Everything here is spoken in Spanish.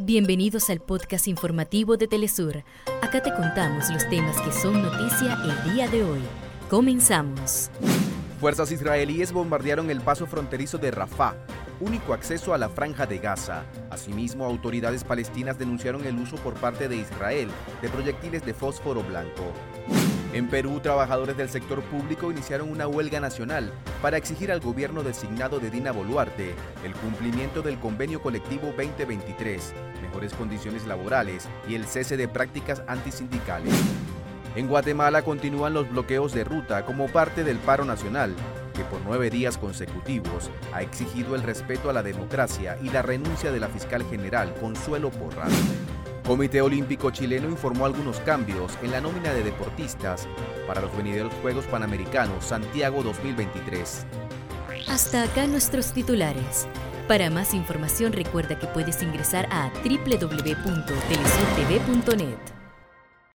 Bienvenidos al podcast informativo de Telesur. Acá te contamos los temas que son noticia el día de hoy. Comenzamos. Fuerzas israelíes bombardearon el paso fronterizo de Rafah, único acceso a la franja de Gaza. Asimismo, autoridades palestinas denunciaron el uso por parte de Israel de proyectiles de fósforo blanco. En Perú, trabajadores del sector público iniciaron una huelga nacional para exigir al gobierno designado de Dina Boluarte el cumplimiento del convenio colectivo 2023, mejores condiciones laborales y el cese de prácticas antisindicales. En Guatemala continúan los bloqueos de ruta como parte del paro nacional, que por nueve días consecutivos ha exigido el respeto a la democracia y la renuncia de la fiscal general Consuelo Porras. Comité Olímpico Chileno informó algunos cambios en la nómina de deportistas para los venideros Juegos Panamericanos Santiago 2023. Hasta acá nuestros titulares. Para más información recuerda que puedes ingresar a www.telesurtv.net.